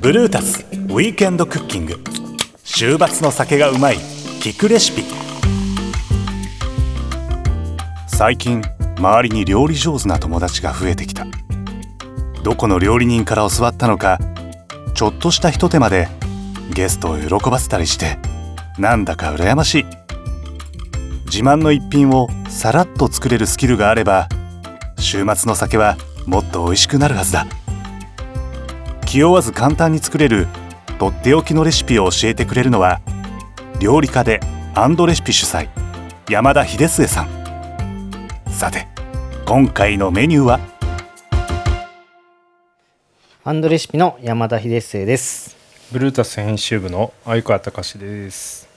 ブルータスウィークエンドクッキング。週末の酒がうまい聞くレシピ。最近周りに料理上手な友達が増えてきた。どこの料理人から教わったのかちょっとしたひと手間でゲストを喜ばせたりしてなんだか羨ましい。自慢の一品をさらっと作れるスキルがあれば週末の酒はもっと美味しくなるはずだ気負わず簡単に作れるとっておきのレシピを教えてくれるのは料理家でアンドレシピ主催山田秀末さんさて今回のメニューは？アンドレシピの山田秀末です。ブルータス編集部の相川隆です。よ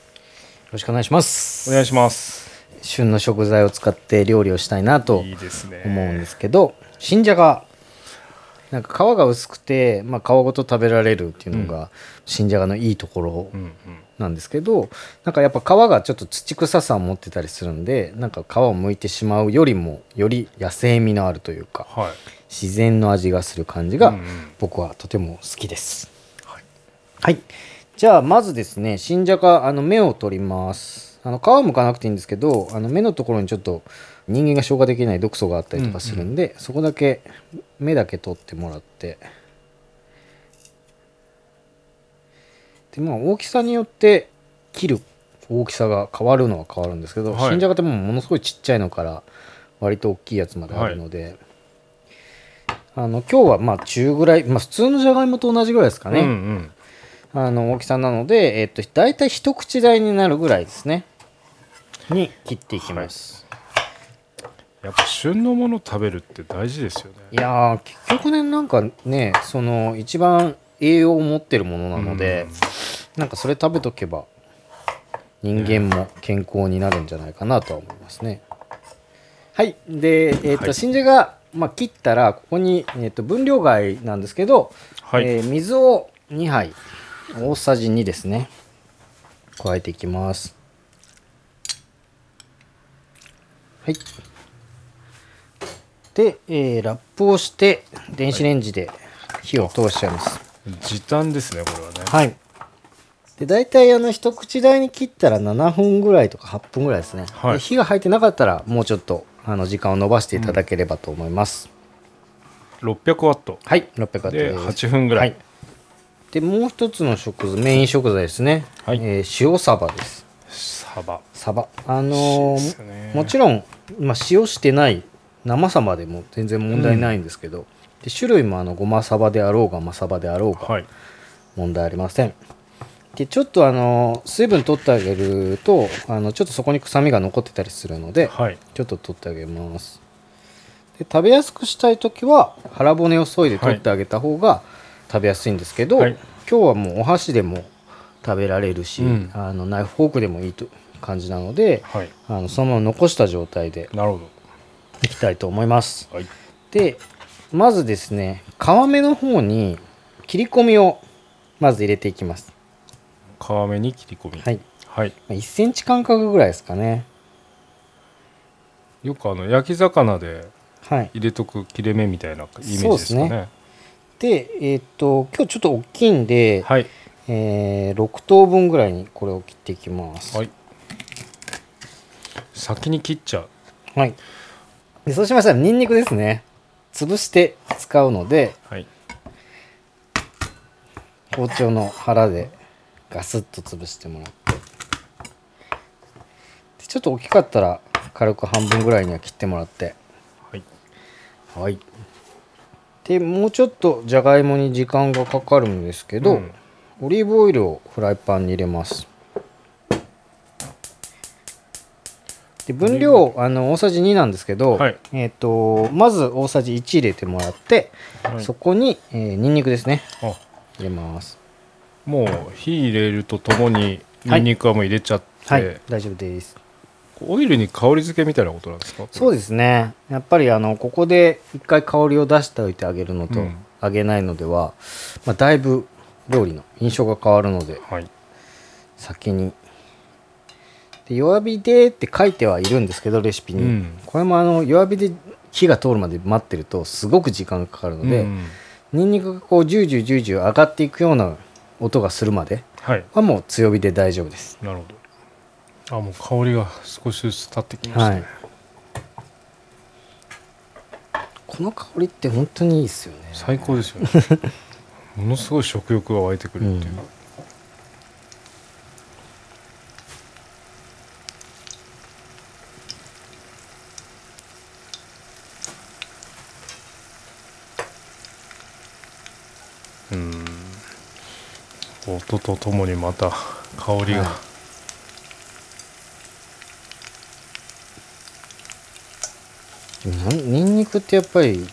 ろしくお願いします。お願いします。旬の食材を使って料理をしたいなと。思うんですけど、新じゃがなんか皮が薄くて、まあ、皮ごと食べられるっていうのが、新じゃがのいいところ。なんですけどなんかやっぱ皮がちょっと土臭さを持ってたりするんでなんか皮を剥いてしまうよりもより野生味のあるというかはい。自然の味がする感じが、僕はとても好きです。はい。はい。じゃあまずですね、新じゃがあの目を取ります。あの皮を剥かなくていいんですけど、あの目のところにちょっと人間が消化できない毒素があったりとかするんで、そこだけ目だけ取ってもらって。でまあ大きさによって切る大きさが変わるのは変わるんですけど、はい新じゃがってもうものすごいちっちゃいのから割と大きいやつまであるので、あの今日はまあ中ぐらい、まあ、普通のじゃがいもと同じぐらいですかね、うんうん。あの大きさなので、えっと、大体一口大になるぐらいですねに切っていきます、やっぱ旬のもの食べるって大事ですよね。い、やー結局ねなんかねその一番栄養を持ってるものなので、なんかそれ食べとけば人間も健康になるんじゃないかなとは思いますね。はい。でえっ、と、はい。新じゃが、まあ、切ったらここに、えっと分量外なんですけど、はい。えー水を2杯大さじ2ですね。加えていきますはい。で、えーラップをして電子レンジで火を通しちゃいます。時短ですねこれはね。はい。で大体あの一口大に切ったら7分ぐらいとか8分ぐらいですね、はい。で火が入ってなかったらもうちょっとあの時間を延ばしていただければと思います、600ワット。はい600ワットでです。8分ぐらい。はい、でもう一つの食材メイン食材ですね、はい。えー塩サバですサバ。サバ。あのーね。もちろん、まあ、塩してない生サバでも全然問題ないんですけど、で種類もあのごまサバであろうがマサバであろうがはい。問題ありません、でちょっとあのー水分取ってあげるとあのちょっとそこに臭みが残ってたりするので、はい。ちょっと取ってあげます。で食べやすくしたい時は腹骨を削いで取ってあげた方が食べやすいんですけど、はい。今日はもうお箸でも食べられるし、うんあのナイフフォークでもいいと感じなのではい。あのそのまま残した状態でなるほいきたいと思いますど。はい。でまずですね皮目の方に切り込みをまず入れていきます皮目に切り込み。はいはい。1センチ間隔ぐらいですかねよくあの焼き魚ではい入れとく切れ目みたいなイメージですかそうですね。でえーっと今日ちょっと大きいんで、はい。えー6等分ぐらいにこれを切っていきます。はい。先に切っちゃう。はい。でそうしましたらニンニクですね。潰して使うのではい。包丁の腹でガスッと潰してもらってでちょっと大きかったら軽く半分ぐらいには切ってもらってはい。はい。でもうちょっとじゃがいもに時間がかかるんですけど、うんオリーブオイルをフライパンに入れます。で分量あの大さじ2なんですけど、はい。えー、とまず大さじ1入れてもらって、はい。そこに、えー、ニンニクですね。あ。入れます。もう火入れるとともにニンニクはもう入れちゃって、はい。大丈夫です。オイルに香り付けみたいなことなんですか？そうですね。やっぱりあのここで一回香りを出しておいてあげるのと、うん。あげないのでは、まあ、だいぶ料理の印象が変わるのではい。先に。で弱火でって書いてはいるんですけどレシピに、うん。これもあの弱火で火が通るまで待ってるとすごく時間がかかるので、うんニンニクがこうジュージュージュージュー上がっていくような音がするまではい。はもう強火で大丈夫です。なるほど。あもう香りが少しずつ立ってきましたね、はい。この香りって本当にいいですよね。最高ですよね ものすごい食欲が湧いてくるっていう、うん。うん。音とともにまた香りが、はい。でもなんニンニクってやっぱり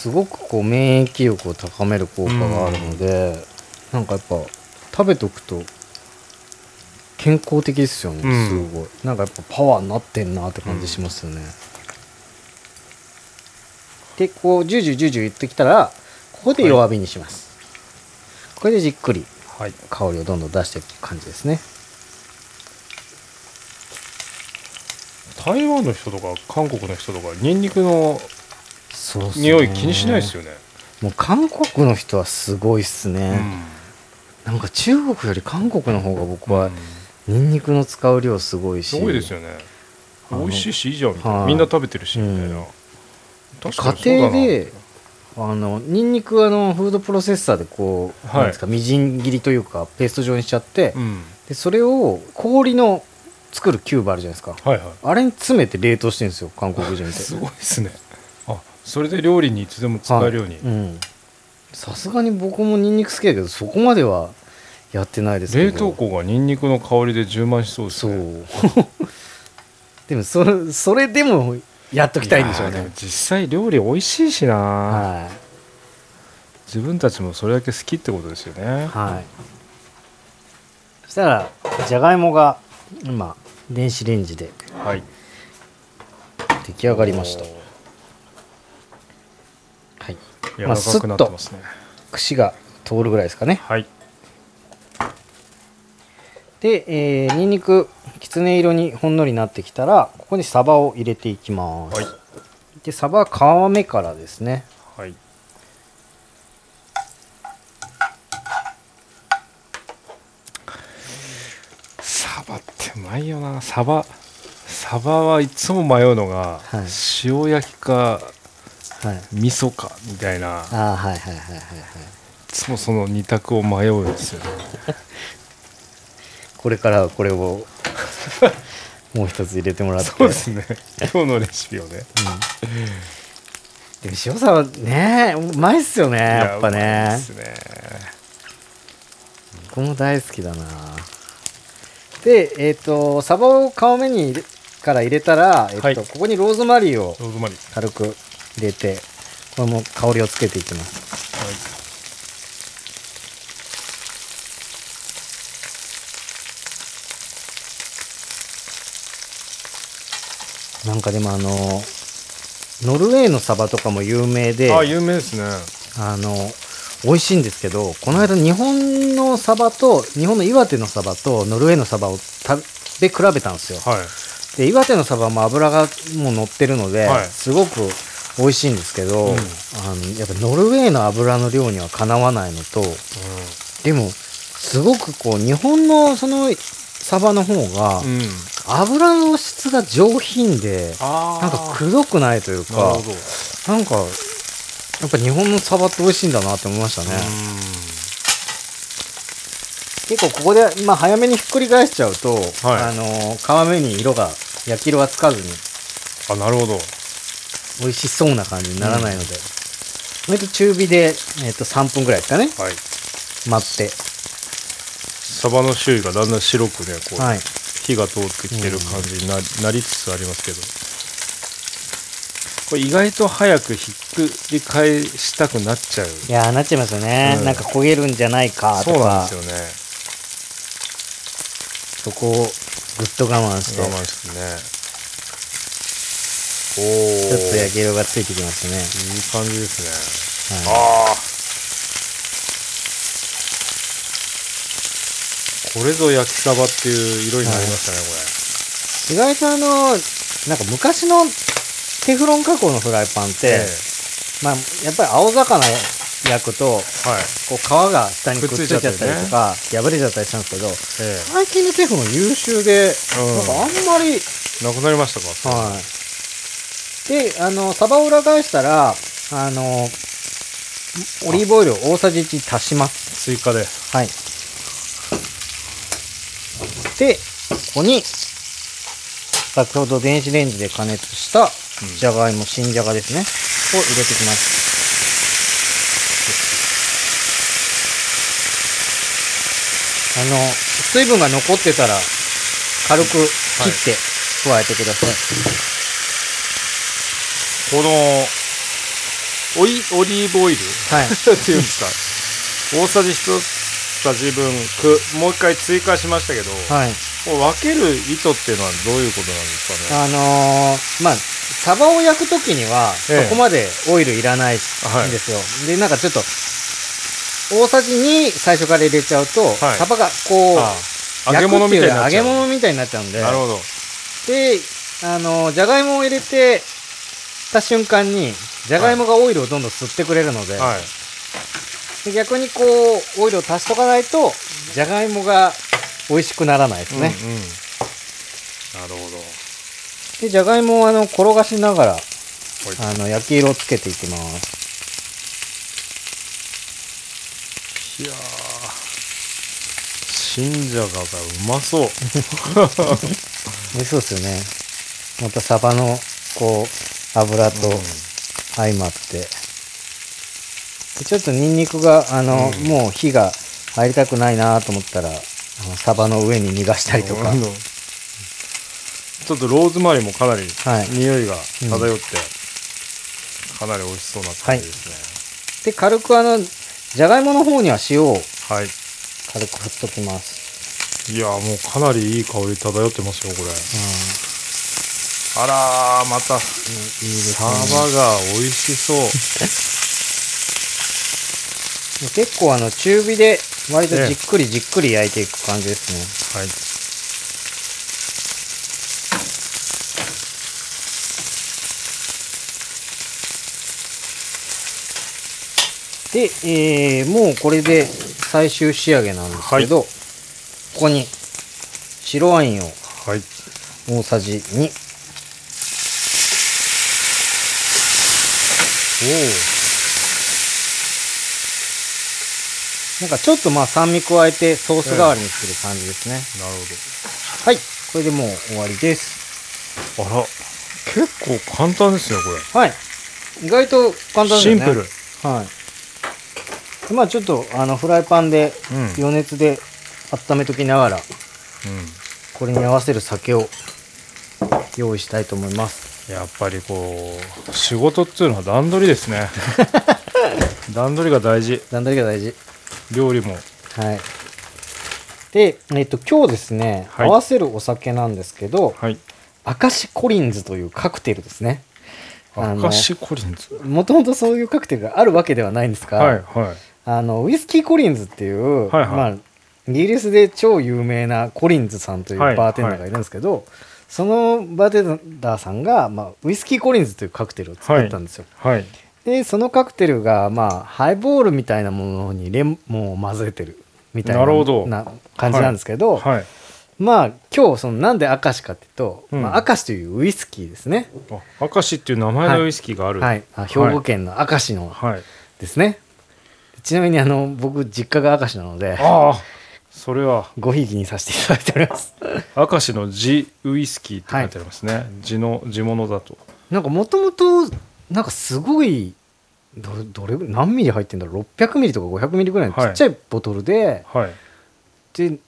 すごくこう免疫力を高める効果があるので、なんかやっぱ食べとくと健康的ですよね、うん。すごい。なんかやっぱパワーになってんなって感じしますよね、でこうジュージュージュージュー言ってきたらここで弱火にします、これでじっくりはい。香りをどんどん出していく感じですね。台湾の人とか韓国の人とかニンニクのそうね。匂い気にしないですよね、もう韓国の人はすごいっすね、なんか中国より韓国の方が僕はうん。ニンニクの使う量すごいし。すごいですよね。美味しいしいいじゃんみたいな。はい。みんな食べてるしみたいな、うん家庭であのニンニクあのフードプロセッサーでこう、はい。なんですかみじん切りというかペースト状にしちゃって、うん。でそれを氷の作るキューブあるじゃないですか。はいはい。あれに詰めて冷凍してるんですよ韓国人って。すごいですね。あそれで料理にいつでも使えるように、さすがに僕もニンニク好きだけどそこまではやってないですけど。冷凍庫がニンニクの香りで充満しそうですそねう。でもそれそれでもやっときたいんでしょうね。実際料理美味しいしな、はい。自分たちもそれだけ好きってことですよね。はい。そしたらじゃがいもが今電子レンジではい。出来上がりました柔らかくなってますね、串が通るぐらいですかね。はい。で、えー、にんにくきつね色にほんのりなってきたらここにサバを入れていきます、はい。でサバは皮目からですね。はい。サバってうまいよな。サバサバはいつも迷うのが、はい。塩焼きかはい。味噌かみたいな。ああはいはいはいはいはい。いつもその二択を迷うんですよね。これからはこれを もう一つ入れてもらって。そうですね。今日のレシピをね。でも塩さんはねうまいっすよねやっぱいやうまいねですね。僕も大好きだな。でえっ、とサバを皮目にから入れたら、えっとはい。ここにローズマリーを軽く入れてこれも香りをつけていきます。はい。なんかでもあのノルウェーのサバとかも有名であ有名ですね。あの美味しいんですけどこの間日本のサバと日本の岩手のサバとノルウェーのサバを食べ比べたんですよ。はい。で岩手のサバも脂がもう乗ってるので、はい。すごく美味しいんですけど、うん。あのやっぱノルウェーの油の量にはかなわないのとでもすごくこう日本のそのサバの方が、うん、うん、油の質が上品であなんかくどくないというかなんかやっぱ日本のサバって美味しいんだなって思いましたね、結構ここで、まあ、早めにひっくり返しちゃうと、はい。あの皮目に色が焼き色がつかずに。あなるほど美味しそうな感じにならないので、割と中火で、えっと3分ぐらいですかね。はい。待って。サバの周囲がだんだん白くねこう、はい。火が通ってきてる感じにな,、なりつつありますけど。これ意外と早くひっくり返したくなっちゃう。いやーなっちゃいますよね、うん。なんか焦げるんじゃないかとそうなんかですよね。そこをぐっと我慢して。我慢してね。おおちょっと焼き色がついてきましたね、いい感じですね。はい。ああこれぞ焼きサバっていう色になりましたね、意外とあのなんか昔のテフロン加工のフライパンって、えまあ、やっぱり青魚焼くとえはい。こう皮が下にくっついちゃったりとか、破れちゃったりしたんですけどえ最近のテフロン優秀で、うん。なんかあんまりえなくなりましたか？はい。で、あの、サバを裏返したら、あの、オリーブオイルを大さじ1足します。追加ではい。で、ここに、先ほど電子レンジで加熱したじゃがいも、新じゃがですね。を入れていきます。あの、水分が残ってたら、軽く切って加えてください。このオイオリーブオイル？はい。っていうんですか？大さじ1さじ分くもう一回追加しましたけど、はい。分ける意図っていうのはどういうことなんですかね？あのーまあ、サバを焼くときには、そえ。えこまでオイルいらないんはいですよ。で、なんかちょっと、大さじ2最初から入れちゃうと、はい。サバがこう、揚げ物みたいになっちゃう。焼くっていうより揚げ物みたいになっちゃうんで、なるほど。で、あのーじゃがいもを入れてた瞬間に、じゃがいもがオイルをどんどん吸ってくれるので、はい。で逆にこう、オイルを足しとかないと、じゃがいもが美味しくならないですね。うんうん。なるほど。で、じゃがいもをあの転がしながら、はい。あの焼き色をつけていきます。いやー。新じゃががうまそう。美味しそうですよね。またサバのこう油と相まって、でちょっとニンニクがあの、うん。もう火が入りたくないなと思ったらあのサバの上に逃がしたりとか、うんちょっとローズマリーもかなりはい。匂いが漂って、かなり美味しそうな感じですね。で軽くあのじゃがいもの方には塩をはい、軽く振っときます、い、やーもうかなりいい香り漂ってますよこれ。うんあらーまた。いいですサねバが美味しそう。結構あの中火で割とじっくりじっくり焼いていく感じですね、はい。で、えーもうこれで最終仕上げなんですけど、ここに白ワインをはい。大さじ2なんかちょっとまあ酸味加えてソース代わりにする感じですね、なるはい。これでもう終わりです。ほどあら。結構簡単ですねこはい。意外と簡単れですよね。シンプル。はい。でまあちょっとあのフライパンでうん。余熱で温めときながらうん。これに合わせる酒を用意したいと思いますやっぱりこう仕事っていうのは段取りですね。段取りが大事。段取りが大事。料理も。はい。で、えっと今日ですね、はい。合わせるお酒なんですけどはい。アカシコリンズというカクテルですね。あのアカシコリンズ？もともとそういうカクテルがあるわけではないんですが、はいはい。あのウイスキーコリンズっていう、はいはい。まあ、イギリスで超有名なコリンズさんというはい。バーテンダーがいるんですけど、そのバーテンダーさんが、まあ、ウイスキーコリンズというカクテルを作ったんですよ。はい。でそのカクテルが、まあ、ハイボールみたいなものにレモンを混ぜてるみたいななるほど。な感じなんですけど、はい。まあ今日そのなんで明石かっていうと、うん。まあ、明石というウイスキーですね、あ明石っていう名前のウイスキーがある。はい、あ兵庫県の明石のはい。ですね、ちなみにあの僕実家が明石なのでああそれはごひいきにさせていただいております。明石の地ウイスキーって書いてありますね、地の地物だと。なんかもともとなんかすごいどどれ何ミリ入ってんだろう？600ミリとか500ミリぐらいのちっちゃいボトルで、はい。で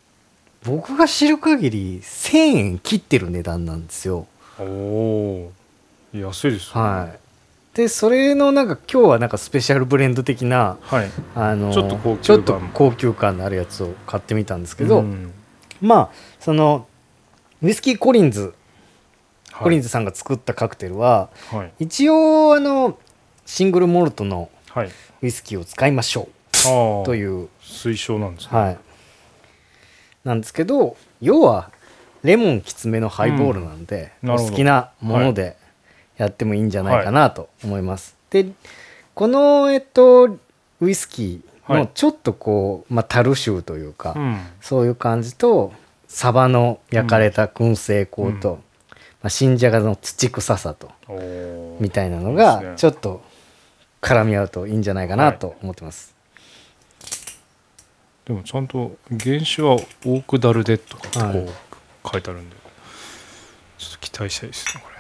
僕が知る限り1000円切ってる値段なんですよ。おおー。安いですね。はいでそれのなんか今日はなんかスペシャルブレンド的なはい。あのちょっと高級感。ちょっと高級感のあるやつを買ってみたんですけど、うん。まあそのウイスキーコリンズはい。コリンズさんが作ったカクテルは、はい。一応あのシングルモルトのはい。ウイスキーを使いましょうという推奨なんですね。はい。なんですけど要はレモンきつめのハイボールなんで、うん。好きなものでやってもいいんじゃないかなと思います。でこのえっとウイスキーはい。のちょっとこう、まあ、樽臭というか、うん。そういう感じとサバの焼かれた燻製香と、うん。まあ、新じゃがの土臭さとみたいなのいいがちょっと絡み合うといいんじゃないかなと思ってます。でもちゃんと原酒はオークダルデとかってこはい。う書いてあるんで、ちょっと期待したいですねこれ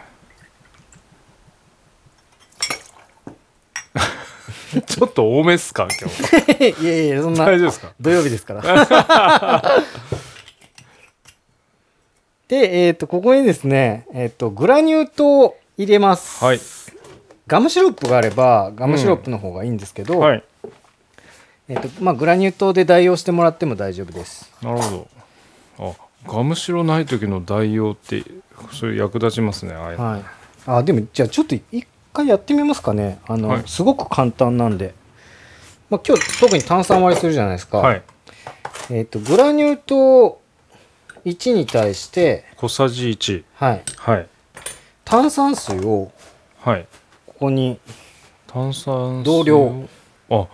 ちょっと多めっすか今日 いやいやそんな大丈夫ですか？土曜日ですから。で、えっ、と、ここにですね、えっ、と、グラニュー糖を入れます。はいガムシロップがあれば、ガムシロップの方がいいんですけど、はいえっ、と、まあ、グラニュー糖で代用してもらっても大丈夫です。なるほどあガムシロない時の代用ってそれ役立ちますねああいうのはい。あ、でも、じゃあ、ちょっと一回やってみますかね。あの、はいすごく簡単なんで。まあ、今日、特に炭酸割りするじゃないですか。はいえっ、と、グラニュー糖1に対して、小さじ1はい。はい炭酸水をはいここに炭酸水同量あ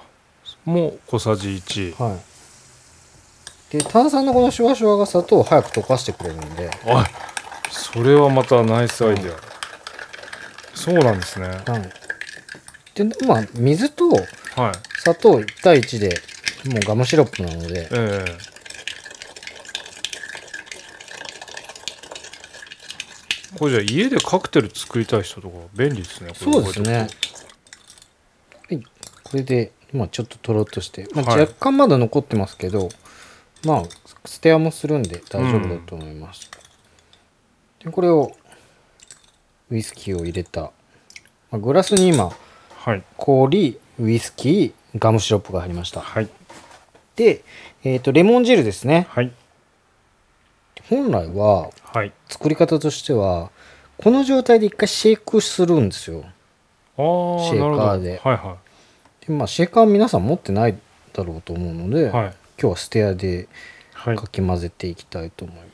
もう小さじ1はい。で、炭酸のこのシュワシュワが砂糖を早く溶かしてくれるんで、あそれはまたナイスアイデア、そうなんですねはい。で、まあ、水とはい砂糖1対1で、もうガムシロップなので、ええこれじゃあ家でカクテル作りたい人とか便利ですねこれそうですね。はい。これで、まあ、ちょっととろっとして、まあ、はい若干まだ残ってますけど、まあ、捨て屋もするんで大丈夫だと思います。で、これを、ウイスキーを入れた、まあ、グラスに今、はい。氷、ウイスキー、ガムシロップが入りました。はい。で、えっ、と、レモン汁ですね。はい。本来は、はい。作り方としては、この状態で一回シェイクするんですよ。シェーカーで。はいはで、まあ、シェーカーは皆さん持ってないだろうと思うので、いはい。今日はステアではい。かき混ぜていきたいと思います。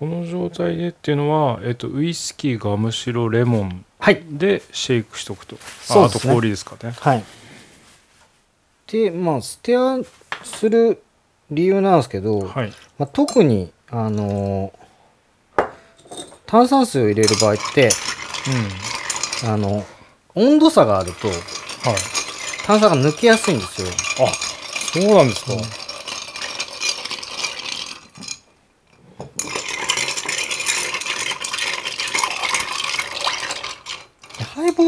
この状態でっていうのは、えっと、ウイスキーガムシロレモンはい。でシェイクしとくと。そうですね。ああと氷ですかね。はい。で、まあ、ステアする理由なんですけど、はい。まあ、特に、あのー炭酸水を入れる場合って、うん。あの、温度差があると、はい。炭酸が抜けやすいんですよ。あそうなんですか、ハイ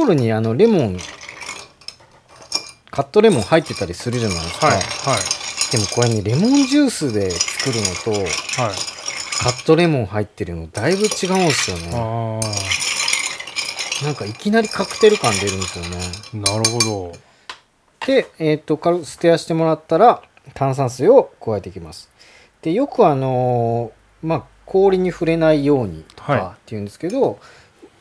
ボールにあのレモンカットレモン入ってたりするじゃないですか、はいはい。でもこれにレモンジュースで作るのとはい。カットレモン入ってるのだいぶ違うんですよね。あなんかいきなりカクテル感出るんですよね。あなるほど。で、えっと軽くステアしてもらったら炭酸水を加えていきます。でよくあのーまあ氷に触れないようにとはい。かっていうんですけど、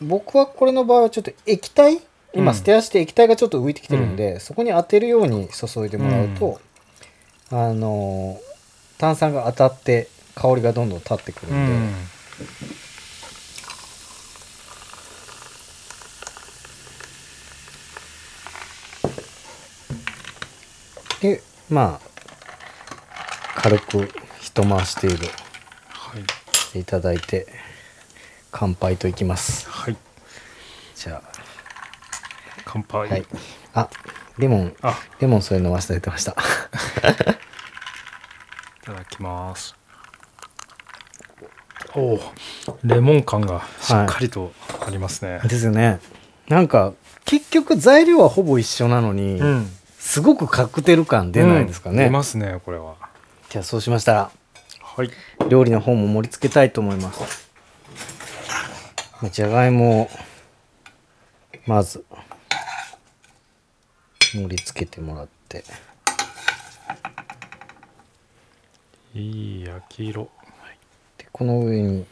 僕はこれの場合はちょっと液体今うん。ステアして液体がちょっと浮いてきてるんで、そこに当てるように注いでもらうと、あのー炭酸が当たって香りがどんどん立ってくるで、うん。んでまあ軽く一回し程度はい。いただいて乾杯といきます。はい。じゃ乾杯。あはい。あレモン。あ。レモンそれ飲ませてました。いただきます。おおレモン感がしっかりとありますね、ですよね。なんか結局材料はほぼ一緒なのに、うん。すごくカクテル感出ないですかね、うん。出ますねこれは。じゃあそうしましたらはい。料理の方も盛り付けたいと思いますじゃがいもをまず盛り付けてもらって。いい焼き色。でこの上に、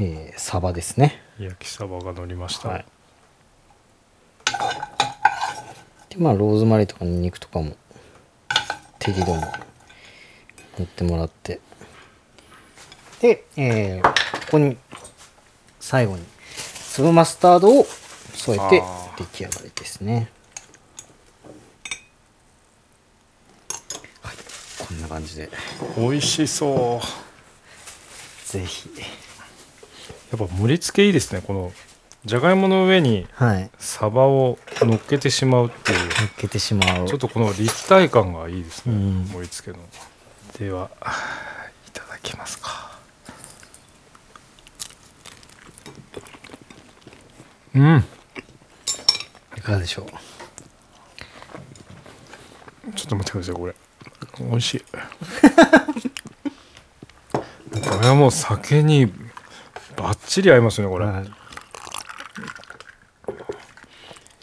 えーサバですね。焼きサバが乗りました、はい。でまあローズマリーとかニンニクとかも適度に塗ってもらって。で、えーここに最後に粒マスタードを添えて出来上がりですね。はい。こんな感じで。美味しそう。ぜひ。やっぱ盛り付けいいですね。このじゃがいもの上にはい。乗っサバを乗っけてしまうっていう。けてしまう。ちょっとこの立体感がいいですね、うん。盛り付けの。ではいただきますかうん。いかがでしょう？ちょっと待ってくださいこれ。美味しい。これはもう酒にバッチリ合いますねこれ、はい。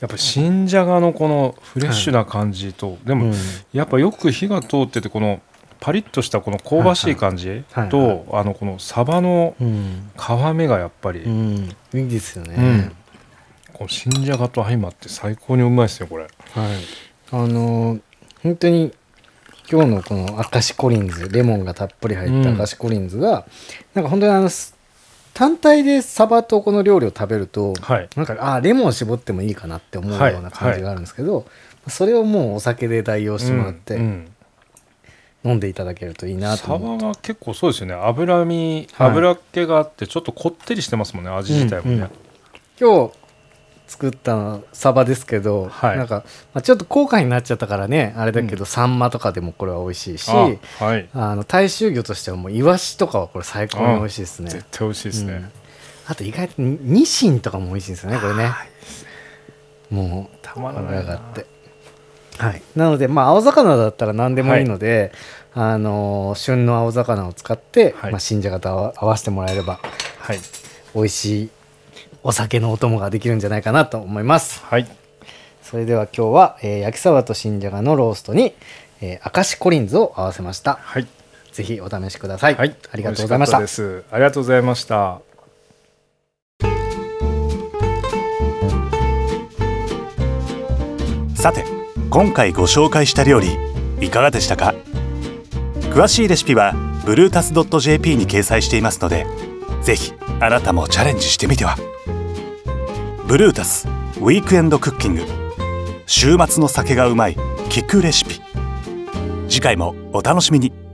やっぱ新じゃがのこのフレッシュな感じと、でも、うん。やっぱよく火が通っててこのパリッとしたこの香ばしい感じはいはい。とあのこのサバのうん、皮目がやっぱり、うん、いいですよね、うんこの新じゃがと相まって最高にうまいですねこれ。はい。あのー本当に今日のこの明石コリンズレモンがたっぷり入ったうん。明石コリンズが、なんか本当にあのす単体でサバとこの料理を食べると、はい。なんかあレモン絞ってもいいかなって思うはいような感じがあるんですけど、それをもうお酒で代用してもらって、うんうん。飲んでいただけるといいなとサ思って。バが結構そうですよね。脂身はい。脂っ気があってちょっとこってりしてますもんね味自体もね、うんうん。今日作ったのサバですけど、はい。なんか、まあ、ちょっと高価になっちゃったからねあれだけど、サンマとかでもこれは美味しいしあはい。あの大衆魚としてはもうイワシとかはこれ最高に美味しいですね。絶対美味しいですね、うん。あと意外とにニシンとかも美味しいんですよねこれね。もうたまらないな。って。はい。なのでまあ青魚だったら何でもいいので、あのー旬の青魚を使って、はい。まあ、新じゃがと合わ合わせてもらえればはい。美味しいお酒のお供ができるんじゃないかなと思います。はい。それでは今日は、えー焼きサバと新じゃがのローストに、えー、明石コリンズを合わせました。はい。ぜひお試しください、はい。ありがとうございました。しかったです。ありがとうございました。さて今回ご紹介した料理いかがでしたか？詳しいレシピは bluetas.jp に掲載していますのでぜひあなたもチャレンジしてみてはブルータスウィークエンドクッキング週末の酒がうまい聞くレシピ。次回もお楽しみに。